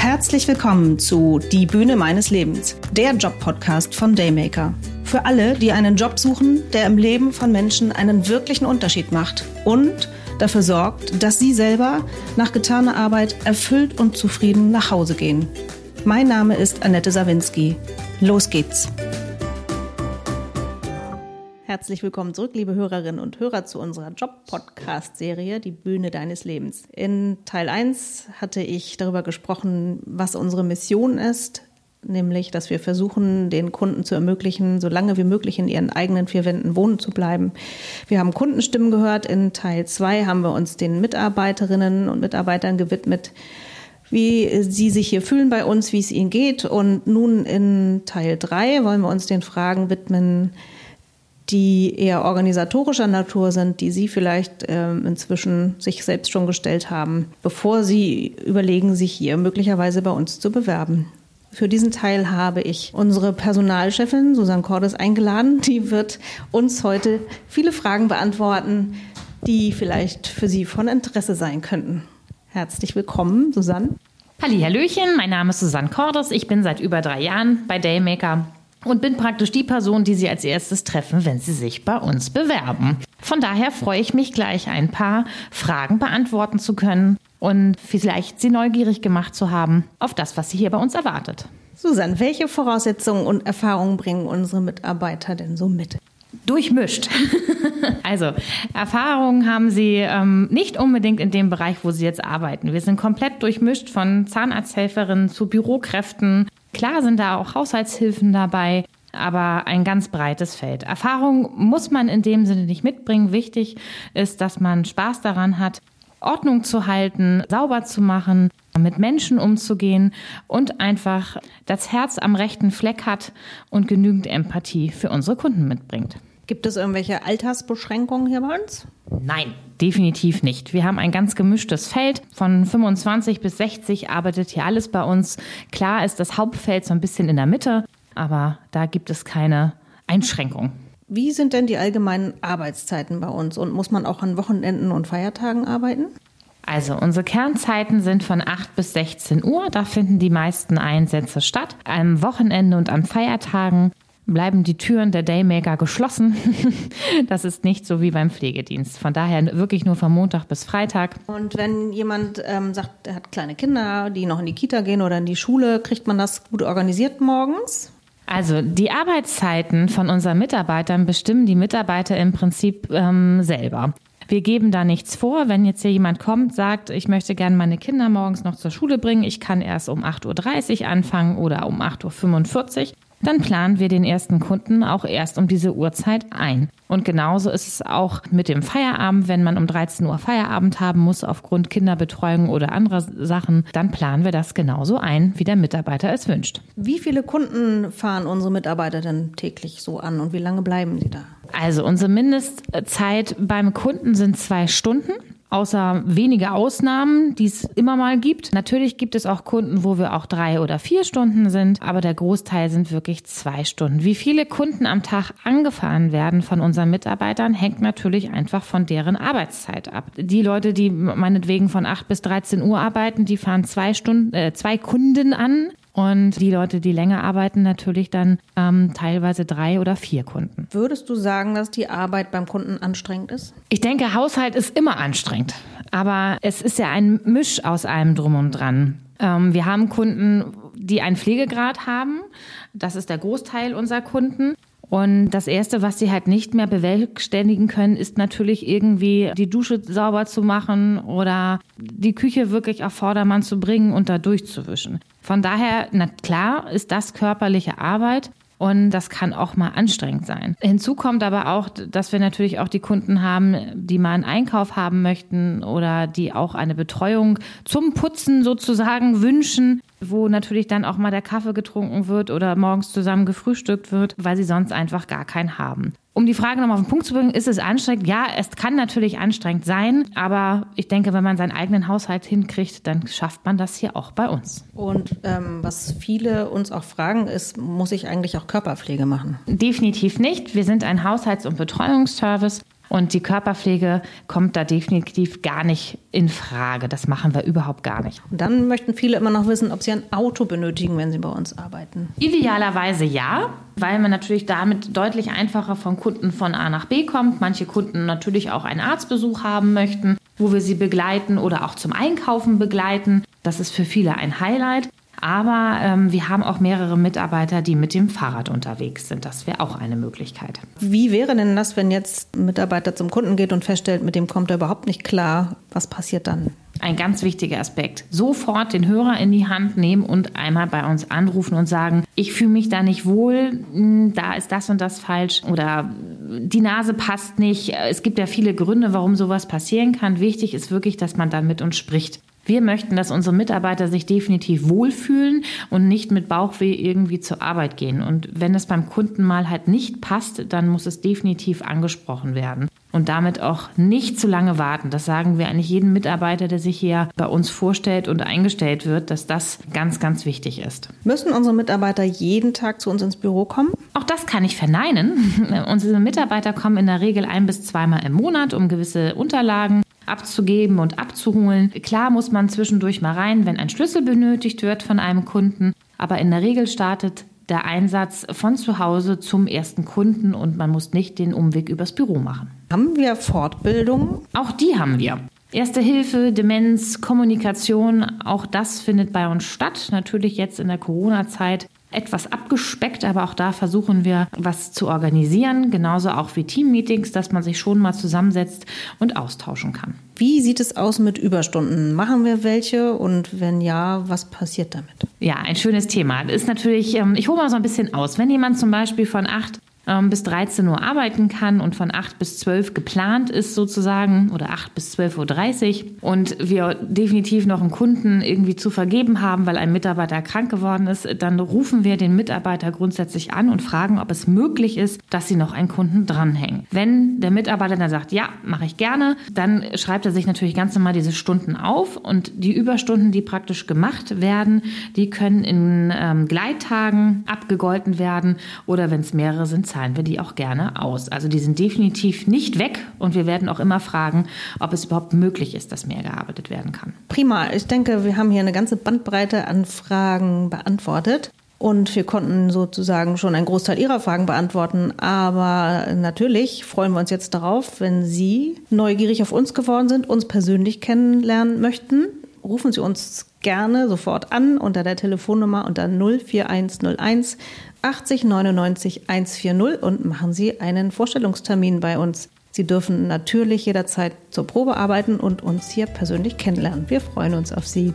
Herzlich willkommen zu Die Bühne meines Lebens, der Job-Podcast von Daymaker. Für alle, die einen Job suchen, der im Leben von Menschen einen wirklichen Unterschied macht und dafür sorgt, dass sie selber nach getaner Arbeit erfüllt und zufrieden nach Hause gehen. Mein Name ist Annette Sawinski. Los geht's! Herzlich willkommen zurück, liebe Hörerinnen und Hörer, zu unserer Job-Podcast-Serie Die Bühne deines Lebens. In Teil 1 hatte ich darüber gesprochen, was unsere Mission ist, nämlich, dass wir versuchen, den Kunden zu ermöglichen, so lange wie möglich in ihren eigenen vier Wänden wohnen zu bleiben. Wir haben Kundenstimmen gehört. In Teil 2 haben wir uns den Mitarbeiterinnen und Mitarbeitern gewidmet, wie sie sich hier fühlen bei uns, wie es ihnen geht. Und nun in Teil 3 wollen wir uns den Fragen widmen, die eher organisatorischer Natur sind, die Sie vielleicht ähm, inzwischen sich selbst schon gestellt haben, bevor Sie überlegen, sich hier möglicherweise bei uns zu bewerben. Für diesen Teil habe ich unsere Personalchefin Susanne Cordes eingeladen. Die wird uns heute viele Fragen beantworten, die vielleicht für Sie von Interesse sein könnten. Herzlich willkommen, Susanne. Hallöchen, mein Name ist Susanne Cordes. Ich bin seit über drei Jahren bei Daymaker und bin praktisch die Person, die Sie als erstes treffen, wenn Sie sich bei uns bewerben. Von daher freue ich mich gleich ein paar Fragen beantworten zu können und vielleicht Sie neugierig gemacht zu haben auf das, was Sie hier bei uns erwartet. Susanne, welche Voraussetzungen und Erfahrungen bringen unsere Mitarbeiter denn so mit? Durchmischt. also, Erfahrungen haben sie ähm, nicht unbedingt in dem Bereich, wo sie jetzt arbeiten. Wir sind komplett durchmischt von Zahnarzthelferinnen zu Bürokräften, Klar sind da auch Haushaltshilfen dabei, aber ein ganz breites Feld. Erfahrung muss man in dem Sinne nicht mitbringen. Wichtig ist, dass man Spaß daran hat, Ordnung zu halten, sauber zu machen, mit Menschen umzugehen und einfach das Herz am rechten Fleck hat und genügend Empathie für unsere Kunden mitbringt. Gibt es irgendwelche Altersbeschränkungen hier bei uns? Nein, definitiv nicht. Wir haben ein ganz gemischtes Feld. Von 25 bis 60 arbeitet hier alles bei uns. Klar ist das Hauptfeld so ein bisschen in der Mitte, aber da gibt es keine Einschränkung. Wie sind denn die allgemeinen Arbeitszeiten bei uns und muss man auch an Wochenenden und Feiertagen arbeiten? Also unsere Kernzeiten sind von 8 bis 16 Uhr. Da finden die meisten Einsätze statt. Am Wochenende und an Feiertagen bleiben die Türen der Daymaker geschlossen. das ist nicht so wie beim Pflegedienst. Von daher wirklich nur von Montag bis Freitag. Und wenn jemand ähm, sagt, er hat kleine Kinder, die noch in die Kita gehen oder in die Schule, kriegt man das gut organisiert morgens? Also die Arbeitszeiten von unseren Mitarbeitern bestimmen die Mitarbeiter im Prinzip ähm, selber. Wir geben da nichts vor. Wenn jetzt hier jemand kommt, sagt, ich möchte gerne meine Kinder morgens noch zur Schule bringen, ich kann erst um 8.30 Uhr anfangen oder um 8.45 Uhr, dann planen wir den ersten Kunden auch erst um diese Uhrzeit ein. Und genauso ist es auch mit dem Feierabend, wenn man um 13 Uhr Feierabend haben muss aufgrund Kinderbetreuung oder anderer Sachen, dann planen wir das genauso ein, wie der Mitarbeiter es wünscht. Wie viele Kunden fahren unsere Mitarbeiter denn täglich so an und wie lange bleiben sie da? Also unsere Mindestzeit beim Kunden sind zwei Stunden außer wenige Ausnahmen, die es immer mal gibt. Natürlich gibt es auch Kunden, wo wir auch drei oder vier Stunden sind, aber der Großteil sind wirklich zwei Stunden. Wie viele Kunden am Tag angefahren werden von unseren Mitarbeitern, hängt natürlich einfach von deren Arbeitszeit ab. Die Leute, die meinetwegen von acht bis 13 Uhr arbeiten, die fahren zwei Stunden, äh, zwei Kunden an. Und die Leute, die länger arbeiten, natürlich dann ähm, teilweise drei oder vier Kunden. Würdest du sagen, dass die Arbeit beim Kunden anstrengend ist? Ich denke, Haushalt ist immer anstrengend. Aber es ist ja ein Misch aus allem drum und dran. Ähm, wir haben Kunden, die einen Pflegegrad haben. Das ist der Großteil unserer Kunden. Und das Erste, was sie halt nicht mehr bewerkstelligen können, ist natürlich irgendwie die Dusche sauber zu machen oder die Küche wirklich auf Vordermann zu bringen und da durchzuwischen. Von daher, na klar, ist das körperliche Arbeit. Und das kann auch mal anstrengend sein. Hinzu kommt aber auch, dass wir natürlich auch die Kunden haben, die mal einen Einkauf haben möchten oder die auch eine Betreuung zum Putzen sozusagen wünschen, wo natürlich dann auch mal der Kaffee getrunken wird oder morgens zusammen gefrühstückt wird, weil sie sonst einfach gar keinen haben. Um die Frage nochmal auf den Punkt zu bringen, ist es anstrengend? Ja, es kann natürlich anstrengend sein, aber ich denke, wenn man seinen eigenen Haushalt hinkriegt, dann schafft man das hier auch bei uns. Und ähm, was viele uns auch fragen, ist, muss ich eigentlich auch Körperpflege machen? Definitiv nicht. Wir sind ein Haushalts- und Betreuungsservice. Und die Körperpflege kommt da definitiv gar nicht in Frage. Das machen wir überhaupt gar nicht. Und dann möchten viele immer noch wissen, ob sie ein Auto benötigen, wenn sie bei uns arbeiten. Idealerweise ja, weil man natürlich damit deutlich einfacher von Kunden von A nach B kommt. Manche Kunden natürlich auch einen Arztbesuch haben möchten, wo wir sie begleiten oder auch zum Einkaufen begleiten. Das ist für viele ein Highlight. Aber ähm, wir haben auch mehrere Mitarbeiter, die mit dem Fahrrad unterwegs sind. Das wäre auch eine Möglichkeit. Wie wäre denn das, wenn jetzt ein Mitarbeiter zum Kunden geht und feststellt, mit dem kommt er überhaupt nicht klar? Was passiert dann? Ein ganz wichtiger Aspekt. Sofort den Hörer in die Hand nehmen und einmal bei uns anrufen und sagen, ich fühle mich da nicht wohl, hm, da ist das und das falsch oder die Nase passt nicht. Es gibt ja viele Gründe, warum sowas passieren kann. Wichtig ist wirklich, dass man dann mit uns spricht. Wir möchten, dass unsere Mitarbeiter sich definitiv wohlfühlen und nicht mit Bauchweh irgendwie zur Arbeit gehen. Und wenn es beim Kunden mal halt nicht passt, dann muss es definitiv angesprochen werden. Und damit auch nicht zu lange warten. Das sagen wir eigentlich jedem Mitarbeiter, der sich hier bei uns vorstellt und eingestellt wird, dass das ganz, ganz wichtig ist. Müssen unsere Mitarbeiter jeden Tag zu uns ins Büro kommen? Auch das kann ich verneinen. unsere Mitarbeiter kommen in der Regel ein bis zweimal im Monat, um gewisse Unterlagen abzugeben und abzuholen. Klar muss man zwischendurch mal rein, wenn ein Schlüssel benötigt wird von einem Kunden, aber in der Regel startet der Einsatz von zu Hause zum ersten Kunden und man muss nicht den Umweg übers Büro machen. Haben wir Fortbildung? Auch die haben wir. Erste Hilfe, Demenz, Kommunikation, auch das findet bei uns statt. Natürlich jetzt in der Corona-Zeit etwas abgespeckt, aber auch da versuchen wir, was zu organisieren, genauso auch wie Teammeetings, dass man sich schon mal zusammensetzt und austauschen kann. Wie sieht es aus mit Überstunden? Machen wir welche und wenn ja, was passiert damit? Ja, ein schönes Thema. Das ist natürlich, ähm, ich hole mal so ein bisschen aus. Wenn jemand zum Beispiel von acht ähm, bis 13 Uhr arbeiten kann und von 8 bis 12 geplant ist sozusagen oder 8 bis 12.30 Uhr und wir definitiv noch einen Kunden irgendwie zu vergeben haben, weil ein Mitarbeiter krank geworden ist, dann rufen wir den Mitarbeiter grundsätzlich an und fragen, ob es möglich ist, dass sie noch einen Kunden dranhängen. Wenn der Mitarbeiter dann sagt, ja, mache ich gerne, dann schreibt er sich natürlich ganz normal diese Stunden auf und die Überstunden, die praktisch gemacht werden, die können in ähm, Gleittagen abgegolten werden oder wenn es mehrere sind, zahlen wir die auch gerne aus. Also die sind definitiv nicht weg und wir werden auch immer fragen, ob es überhaupt möglich ist, dass mehr gearbeitet werden kann. Prima. Ich denke, wir haben hier eine ganze Bandbreite an Fragen beantwortet. Und wir konnten sozusagen schon einen Großteil Ihrer Fragen beantworten. Aber natürlich freuen wir uns jetzt darauf, wenn Sie neugierig auf uns geworden sind, uns persönlich kennenlernen möchten. Rufen Sie uns gerne sofort an unter der Telefonnummer unter 04101 80 99 140 und machen Sie einen Vorstellungstermin bei uns. Sie dürfen natürlich jederzeit zur Probe arbeiten und uns hier persönlich kennenlernen. Wir freuen uns auf Sie.